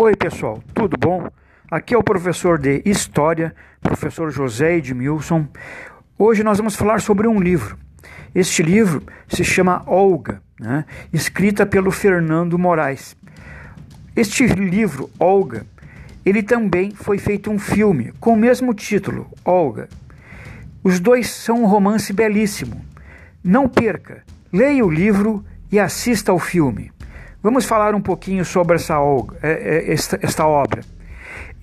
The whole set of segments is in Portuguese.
Oi, pessoal, tudo bom? Aqui é o professor de História, professor José Edmilson. Hoje nós vamos falar sobre um livro. Este livro se chama Olga, né? escrita pelo Fernando Moraes. Este livro, Olga, ele também foi feito um filme com o mesmo título, Olga. Os dois são um romance belíssimo. Não perca, leia o livro e assista ao filme. Vamos falar um pouquinho sobre essa, é, é, esta, esta obra.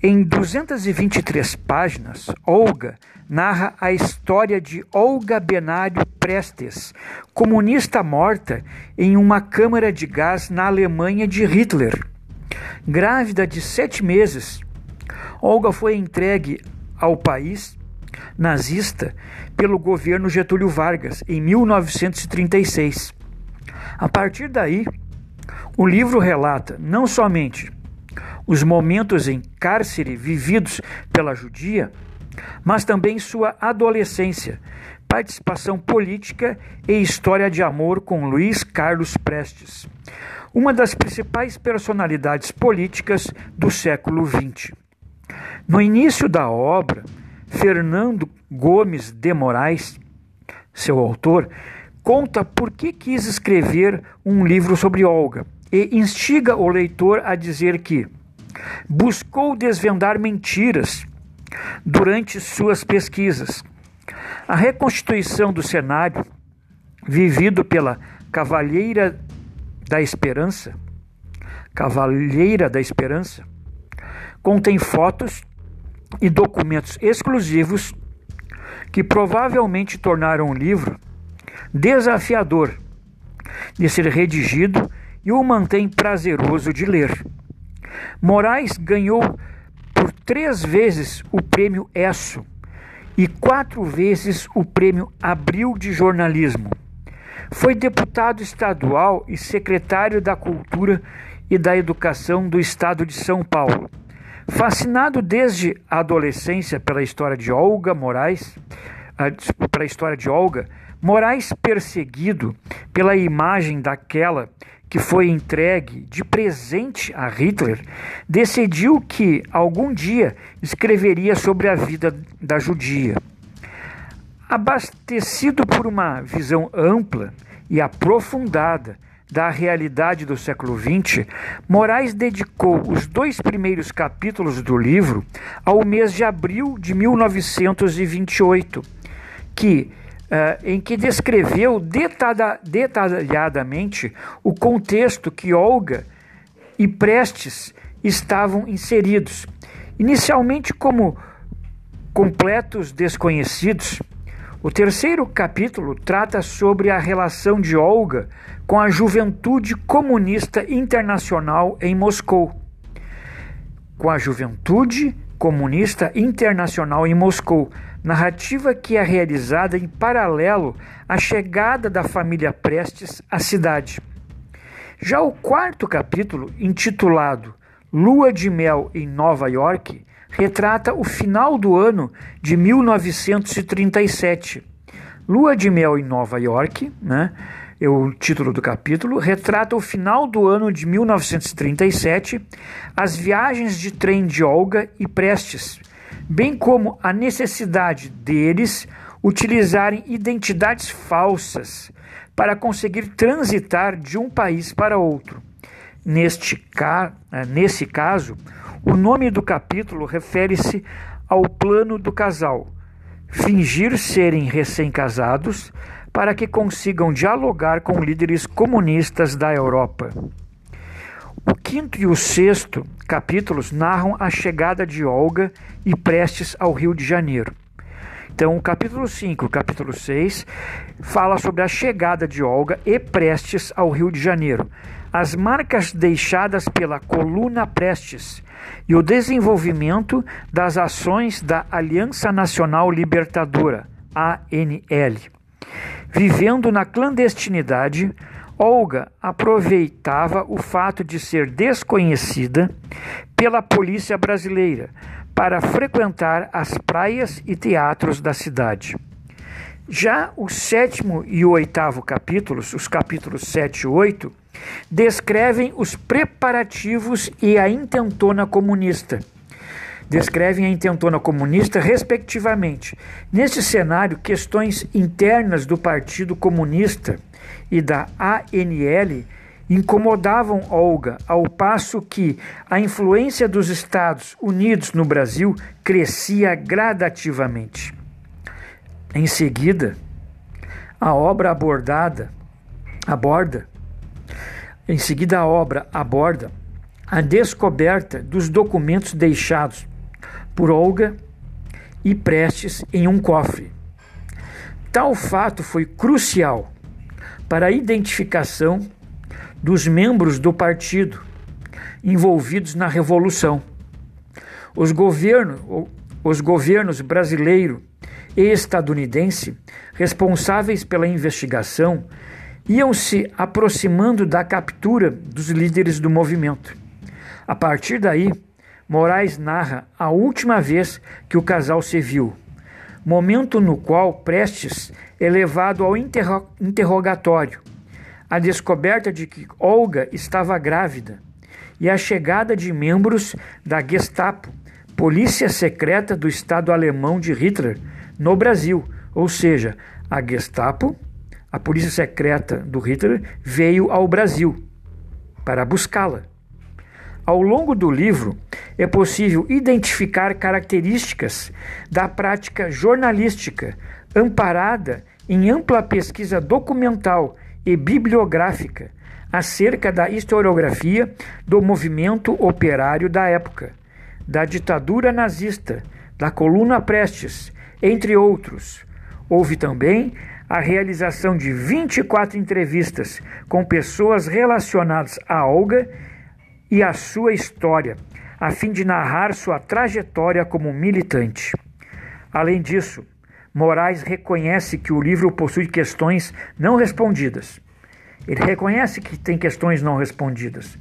Em 223 páginas, Olga narra a história de Olga Benário Prestes, comunista morta em uma câmara de gás na Alemanha de Hitler. Grávida de sete meses, Olga foi entregue ao país nazista pelo governo Getúlio Vargas em 1936. A partir daí, o livro relata não somente os momentos em cárcere vividos pela judia, mas também sua adolescência, participação política e história de amor com Luiz Carlos Prestes, uma das principais personalidades políticas do século XX. No início da obra, Fernando Gomes de Moraes, seu autor, conta por que quis escrever um livro sobre Olga e instiga o leitor a dizer que buscou desvendar mentiras durante suas pesquisas. A reconstituição do cenário vivido pela Cavalheira da Esperança, Cavalheira da Esperança, contém fotos e documentos exclusivos que provavelmente tornaram o livro desafiador de ser redigido e o mantém prazeroso de ler. Moraes ganhou por três vezes o prêmio ESSO e quatro vezes o prêmio Abril de Jornalismo. Foi deputado estadual e secretário da Cultura e da Educação do Estado de São Paulo. Fascinado desde a adolescência pela história de Olga Moraes, pela história de Olga, Moraes perseguido pela imagem daquela que foi entregue de presente a Hitler, decidiu que algum dia escreveria sobre a vida da judia. Abastecido por uma visão ampla e aprofundada da realidade do século XX, Moraes dedicou os dois primeiros capítulos do livro ao mês de abril de 1928, que em que descreveu detalha, detalhadamente o contexto que Olga e Prestes estavam inseridos. Inicialmente como completos desconhecidos, o terceiro capítulo trata sobre a relação de Olga com a Juventude Comunista Internacional em Moscou. Com a Juventude Comunista Internacional em Moscou, narrativa que é realizada em paralelo à chegada da família Prestes à cidade. Já o quarto capítulo, intitulado Lua de Mel em Nova York, retrata o final do ano de 1937. Lua de Mel em Nova York, né? O título do capítulo, retrata o final do ano de 1937, as viagens de trem de Olga e Prestes, bem como a necessidade deles utilizarem identidades falsas para conseguir transitar de um país para outro. Neste ca... Eh, nesse caso, o nome do capítulo refere-se ao plano do casal, fingir serem recém-casados para que consigam dialogar com líderes comunistas da Europa. O quinto e o sexto capítulos narram a chegada de Olga e Prestes ao Rio de Janeiro. Então, o capítulo 5 e o capítulo 6 fala sobre a chegada de Olga e Prestes ao Rio de Janeiro, as marcas deixadas pela coluna Prestes e o desenvolvimento das ações da Aliança Nacional Libertadora, ANL. Vivendo na clandestinidade, Olga aproveitava o fato de ser desconhecida pela polícia brasileira para frequentar as praias e teatros da cidade. Já o sétimo e o oitavo capítulos, os capítulos 7 e 8, descrevem os preparativos e a intentona comunista. Descrevem a intentona comunista, respectivamente. Neste cenário, questões internas do Partido Comunista e da ANL incomodavam Olga, ao passo que a influência dos Estados Unidos no Brasil crescia gradativamente. Em seguida, a obra abordada aborda em seguida a obra aborda a descoberta dos documentos deixados por Olga e Prestes em um cofre. Tal fato foi crucial para a identificação dos membros do partido envolvidos na revolução. Os, governo, os governos brasileiro e estadunidense, responsáveis pela investigação, iam se aproximando da captura dos líderes do movimento. A partir daí, Moraes narra a última vez que o casal se viu, momento no qual Prestes é levado ao interro interrogatório, a descoberta de que Olga estava grávida e a chegada de membros da Gestapo, polícia secreta do Estado alemão de Hitler, no Brasil, ou seja, a Gestapo, a polícia secreta do Hitler, veio ao Brasil para buscá-la. Ao longo do livro, é possível identificar características da prática jornalística amparada em ampla pesquisa documental e bibliográfica acerca da historiografia do movimento operário da época, da ditadura nazista, da coluna Prestes entre outros. Houve também a realização de 24 entrevistas com pessoas relacionadas a Olga e a sua história, a fim de narrar sua trajetória como militante. Além disso, Moraes reconhece que o livro possui questões não respondidas. Ele reconhece que tem questões não respondidas,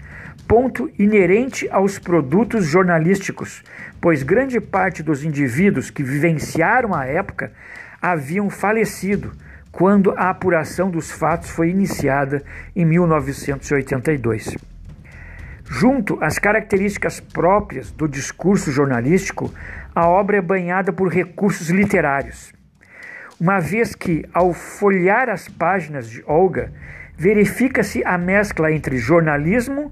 ponto inerente aos produtos jornalísticos, pois grande parte dos indivíduos que vivenciaram a época haviam falecido quando a apuração dos fatos foi iniciada em 1982. Junto às características próprias do discurso jornalístico, a obra é banhada por recursos literários. Uma vez que, ao folhear as páginas de Olga, verifica-se a mescla entre jornalismo,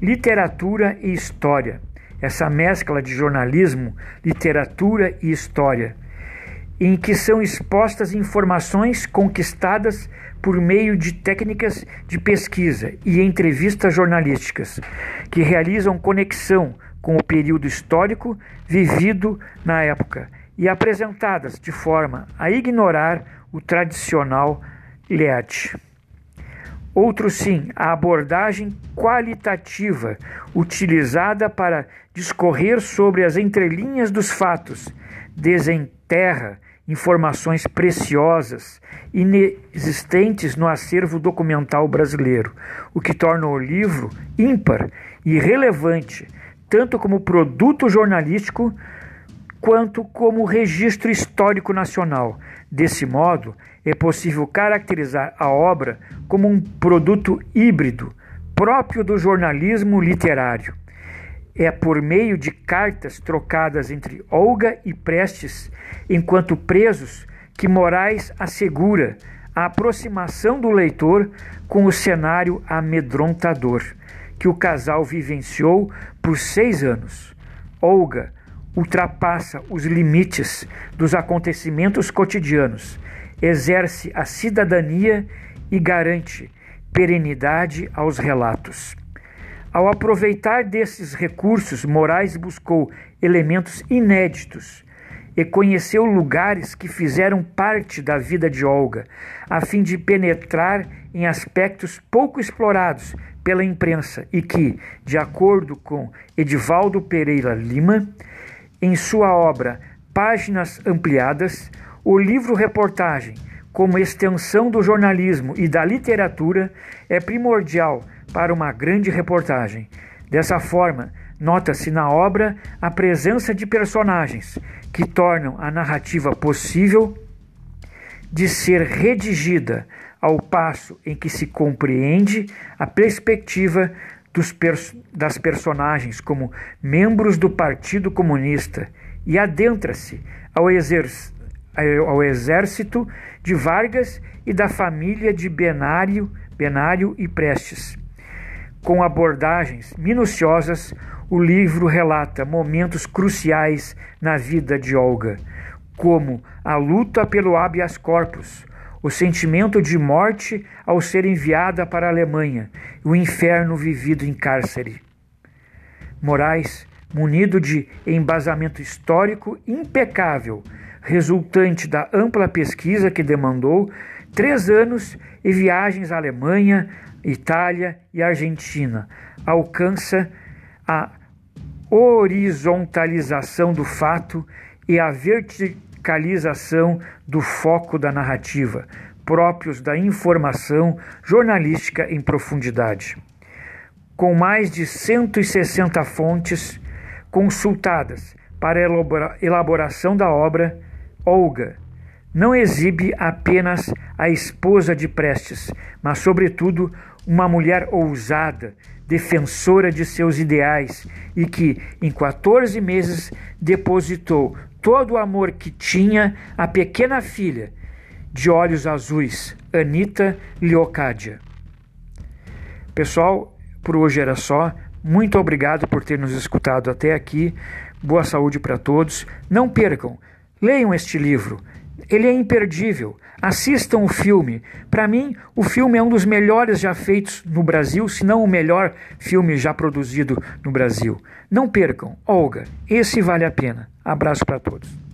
literatura e história. Essa mescla de jornalismo, literatura e história, em que são expostas informações conquistadas por meio de técnicas de pesquisa e entrevistas jornalísticas, que realizam conexão com o período histórico vivido na época e apresentadas de forma a ignorar o tradicional leate. Outro sim, a abordagem qualitativa utilizada para discorrer sobre as entrelinhas dos fatos, desenterra informações preciosas, inexistentes no acervo documental brasileiro, o que torna o livro ímpar e relevante, tanto como produto jornalístico quanto como registro histórico nacional. Desse modo, é possível caracterizar a obra como um produto híbrido, próprio do jornalismo literário. É por meio de cartas trocadas entre Olga e Prestes, enquanto presos, que Moraes assegura a aproximação do leitor com o cenário amedrontador que o casal vivenciou por seis anos. Olga ultrapassa os limites dos acontecimentos cotidianos, exerce a cidadania e garante perenidade aos relatos. Ao aproveitar desses recursos, Moraes buscou elementos inéditos e conheceu lugares que fizeram parte da vida de Olga, a fim de penetrar em aspectos pouco explorados pela imprensa e que, de acordo com Edivaldo Pereira Lima, em sua obra Páginas Ampliadas, o livro-reportagem, como extensão do jornalismo e da literatura, é primordial para uma grande reportagem. Dessa forma, nota-se na obra a presença de personagens que tornam a narrativa possível, de ser redigida ao passo em que se compreende a perspectiva pers das personagens como membros do Partido Comunista e adentra-se ao, ao exército de Vargas e da família de Benário, Benário e Prestes. Com abordagens minuciosas, o livro relata momentos cruciais na vida de Olga, como a luta pelo habeas corpus, o sentimento de morte ao ser enviada para a Alemanha o inferno vivido em cárcere. Moraes, munido de embasamento histórico impecável, resultante da ampla pesquisa que demandou três anos e viagens à Alemanha, Itália e Argentina, alcança a horizontalização do fato e a verticalização do foco da narrativa, próprios da informação jornalística em profundidade. Com mais de 160 fontes consultadas para a elaboração da obra, Olga não exibe apenas a esposa de Prestes, mas, sobretudo, uma mulher ousada, defensora de seus ideais e que, em 14 meses, depositou todo o amor que tinha à pequena filha, de olhos azuis, Anita Leocádia. Pessoal, por hoje era só. Muito obrigado por ter nos escutado até aqui. Boa saúde para todos. Não percam, leiam este livro. Ele é imperdível. Assistam o filme. Para mim, o filme é um dos melhores já feitos no Brasil, se não o melhor filme já produzido no Brasil. Não percam. Olga, esse vale a pena. Abraço para todos.